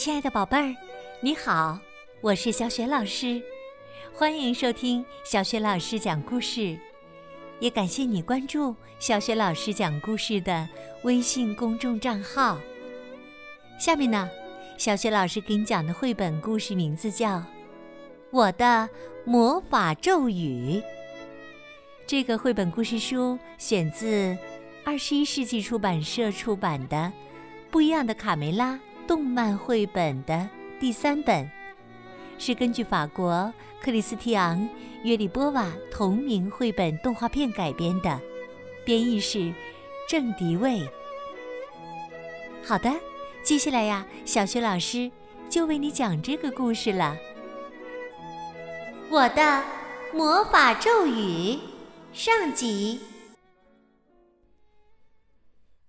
亲爱的宝贝儿，你好，我是小雪老师，欢迎收听小雪老师讲故事，也感谢你关注小雪老师讲故事的微信公众账号。下面呢，小雪老师给你讲的绘本故事名字叫《我的魔法咒语》。这个绘本故事书选自二十一世纪出版社出版的《不一样的卡梅拉》。动漫绘本的第三本，是根据法国克里斯蒂昂·约里波瓦同名绘本动画片改编的，编译是郑迪卫。好的，接下来呀，小学老师就为你讲这个故事了。我的魔法咒语上集。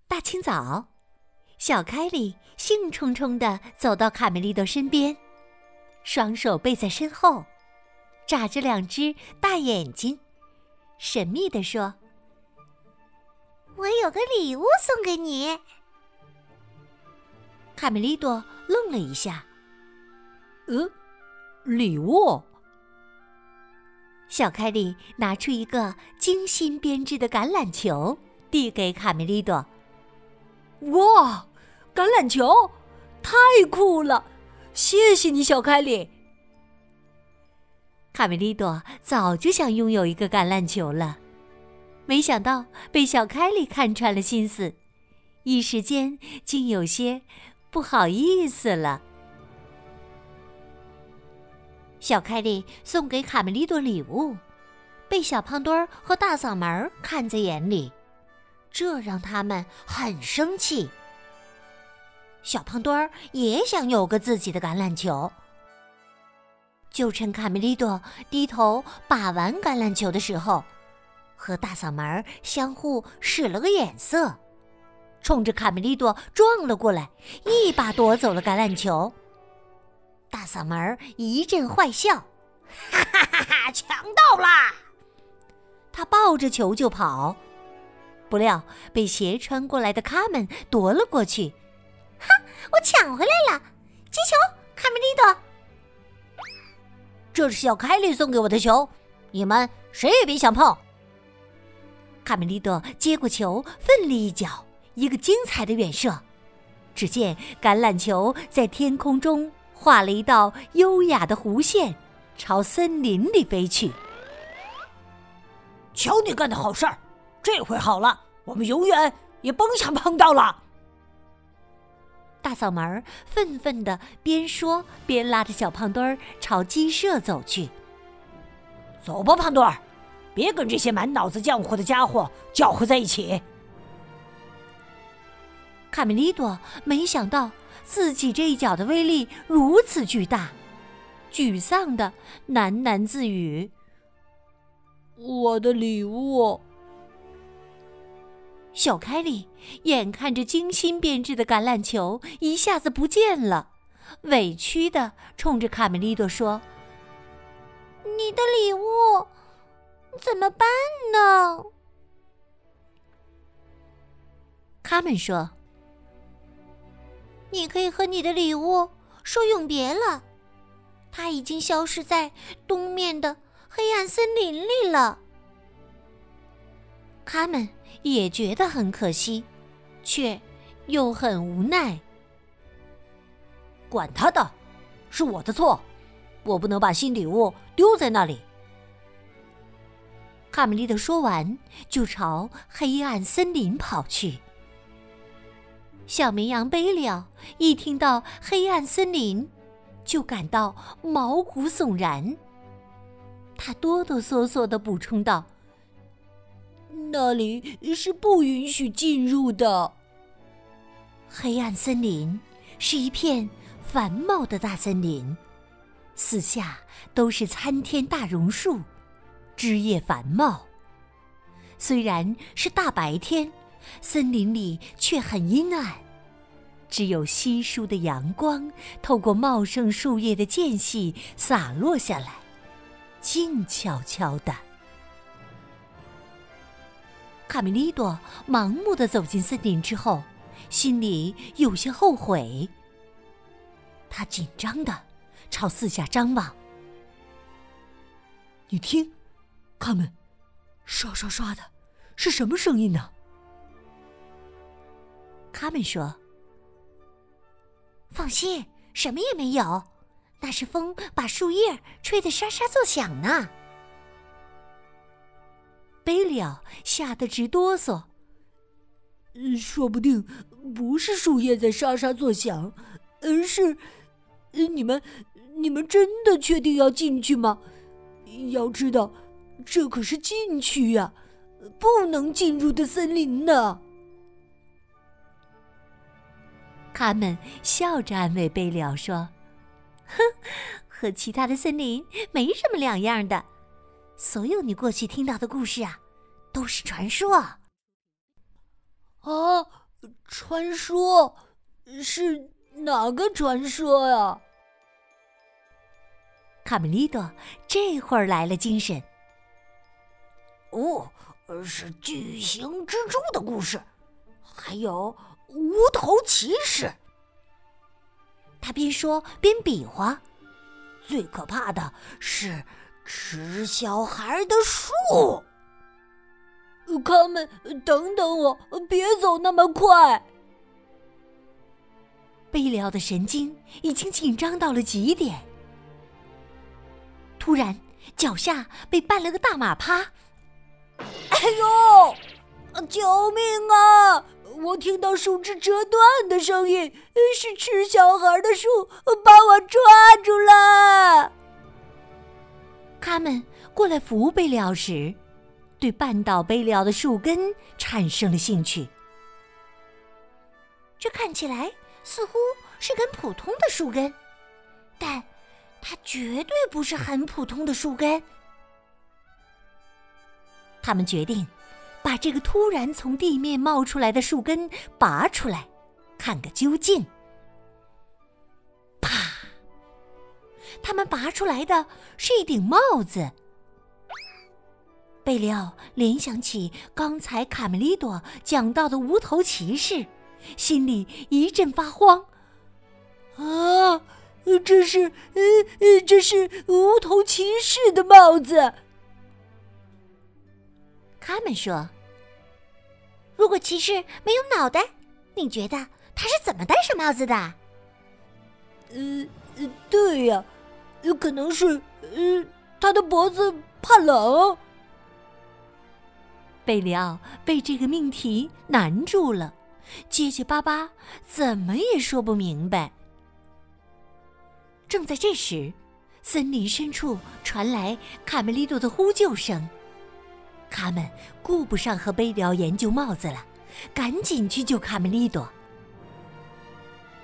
大清早。小凯莉兴冲冲地走到卡梅利多身边，双手背在身后，眨着两只大眼睛，神秘地说：“我有个礼物送给你。”卡梅利多愣了一下，“呃，礼物？”小凯莉拿出一个精心编织的橄榄球，递给卡梅利多，“哇！”橄榄球，太酷了！谢谢你，小凯莉。卡梅利多早就想拥有一个橄榄球了，没想到被小凯莉看穿了心思，一时间竟有些不好意思了。小凯莉送给卡梅利多礼物，被小胖墩儿和大嗓门看在眼里，这让他们很生气。小胖墩儿也想有个自己的橄榄球，就趁卡梅利多低头把玩橄榄球的时候，和大嗓门相互使了个眼色，冲着卡梅利多撞了过来，一把夺走了橄榄球。大嗓门一阵坏笑，哈哈哈哈！抢到啦！他抱着球就跑，不料被斜穿过来的卡门夺了过去。我抢回来了，接球，卡梅利多。这是小凯莉送给我的球，你们谁也别想碰。卡梅利多接过球，奋力一脚，一个精彩的远射。只见橄榄球在天空中画了一道优雅的弧线，朝森林里飞去。瞧你干的好事儿，这回好了，我们永远也甭想碰到了。大嗓门愤愤的边说边拉着小胖墩儿朝鸡舍走去。走吧，胖墩儿，别跟这些满脑子浆糊的家伙搅和在一起。卡梅利多没想到自己这一脚的威力如此巨大，沮丧的喃喃自语：“我的礼物。”小凯莉眼看着精心编织的橄榄球一下子不见了，委屈的冲着卡梅利多说：“你的礼物怎么办呢？”他们说：“你可以和你的礼物说永别了，它已经消失在东面的黑暗森林里了。”他们。也觉得很可惜，却又很无奈。管他的，是我的错，我不能把新礼物丢在那里。哈梅利特说完，就朝黑暗森林跑去。小绵羊贝利奥一听到黑暗森林，就感到毛骨悚然。他哆哆嗦嗦的补充道。那里是不允许进入的。黑暗森林是一片繁茂的大森林，四下都是参天大榕树，枝叶繁茂。虽然是大白天，森林里却很阴暗，只有稀疏的阳光透过茂盛树叶的间隙洒落下来，静悄悄的。卡梅利多盲目的走进森林之后，心里有些后悔。他紧张的朝四下张望。你听，卡门，刷刷刷的，是什么声音呢？卡门说：“放心，什么也没有，那是风把树叶吹得沙沙作响呢。”贝利奥吓得直哆嗦。说不定不是树叶在沙沙作响，而是……你们，你们真的确定要进去吗？要知道，这可是禁区呀，不能进入的森林呢。他们笑着安慰贝利奥说：“哼，和其他的森林没什么两样的。所有你过去听到的故事啊，都是传说。”啊，传说是哪个传说呀？卡梅利多这会儿来了精神。哦，是巨型蜘蛛的故事，还有无头骑士。他边说边比划。最可怕的是吃小孩的树。他们，等等我，别走那么快。贝里奥的神经已经紧张到了极点。突然，脚下被绊了个大马趴。哎呦！救命啊！我听到树枝折断的声音，是吃小孩的树把我抓住了。们过来扶贝利奥时。对绊倒贝利奥的树根产生了兴趣。这看起来似乎是根普通的树根，但它绝对不是很普通的树根。他们决定把这个突然从地面冒出来的树根拔出来，看个究竟。他们拔出来的是一顶帽子。贝利奥联想起刚才卡梅利多讲到的无头骑士，心里一阵发慌。啊，这是，呃，这是无头骑士的帽子。他们说：“如果骑士没有脑袋，你觉得他是怎么戴上帽子的？”呃，对呀，有可能是，呃，他的脖子怕冷。贝里奥被这个命题难住了，结结巴巴，怎么也说不明白。正在这时，森林深处传来卡梅利多的呼救声。他们顾不上和贝里奥研究帽子了，赶紧去救卡梅利多。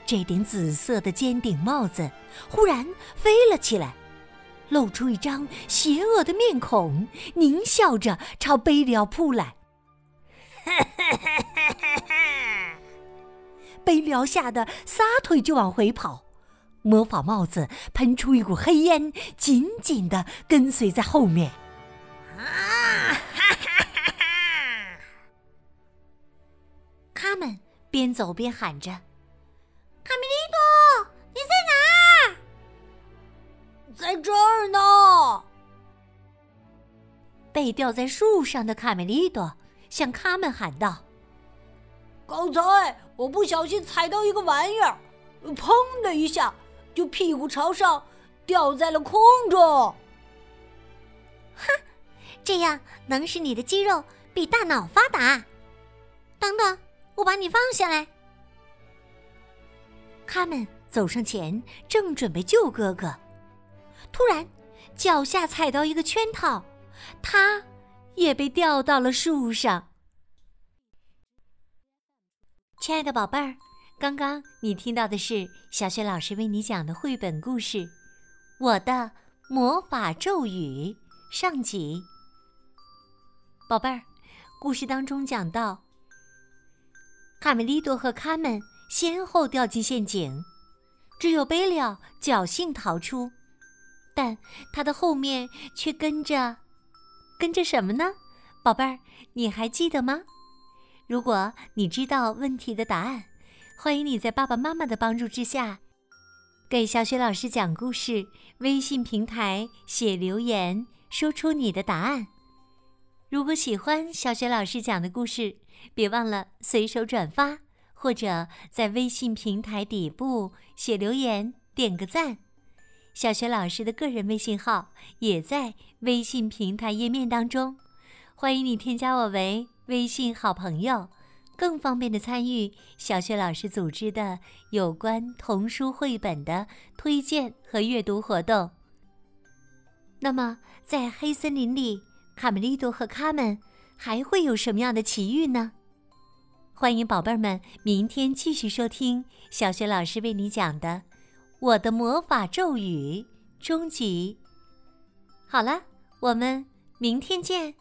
这顶紫色的尖顶帽子忽然飞了起来。露出一张邪恶的面孔，狞笑着朝贝里奥扑来。贝里奥吓得撒腿就往回跑，魔法帽子喷出一股黑烟，紧紧地跟随在后面。啊！他们边走边喊着。在这儿呢！被吊在树上的卡梅利多向他们喊道：“刚才我不小心踩到一个玩意儿，砰的一下，就屁股朝上掉在了空中。”哼，这样能使你的肌肉比大脑发达。等等，我把你放下来。他们走上前，正准备救哥哥。突然，脚下踩到一个圈套，他也被吊到了树上。亲爱的宝贝儿，刚刚你听到的是小雪老师为你讲的绘本故事《我的魔法咒语》上集。宝贝儿，故事当中讲到，卡梅利多和卡门先后掉进陷阱，只有贝利奥侥幸逃出。但它的后面却跟着，跟着什么呢？宝贝儿，你还记得吗？如果你知道问题的答案，欢迎你在爸爸妈妈的帮助之下，给小雪老师讲故事，微信平台写留言，说出你的答案。如果喜欢小雪老师讲的故事，别忘了随手转发，或者在微信平台底部写留言，点个赞。小雪老师的个人微信号也在微信平台页面当中，欢迎你添加我为微信好朋友。更方便的参与小雪老师组织的有关童书绘本的推荐和阅读活动。那么，在黑森林里，卡梅利多和卡门还会有什么样的奇遇呢？欢迎宝贝儿们明天继续收听小雪老师为你讲的《我的魔法咒语》终极。好了，我们明天见。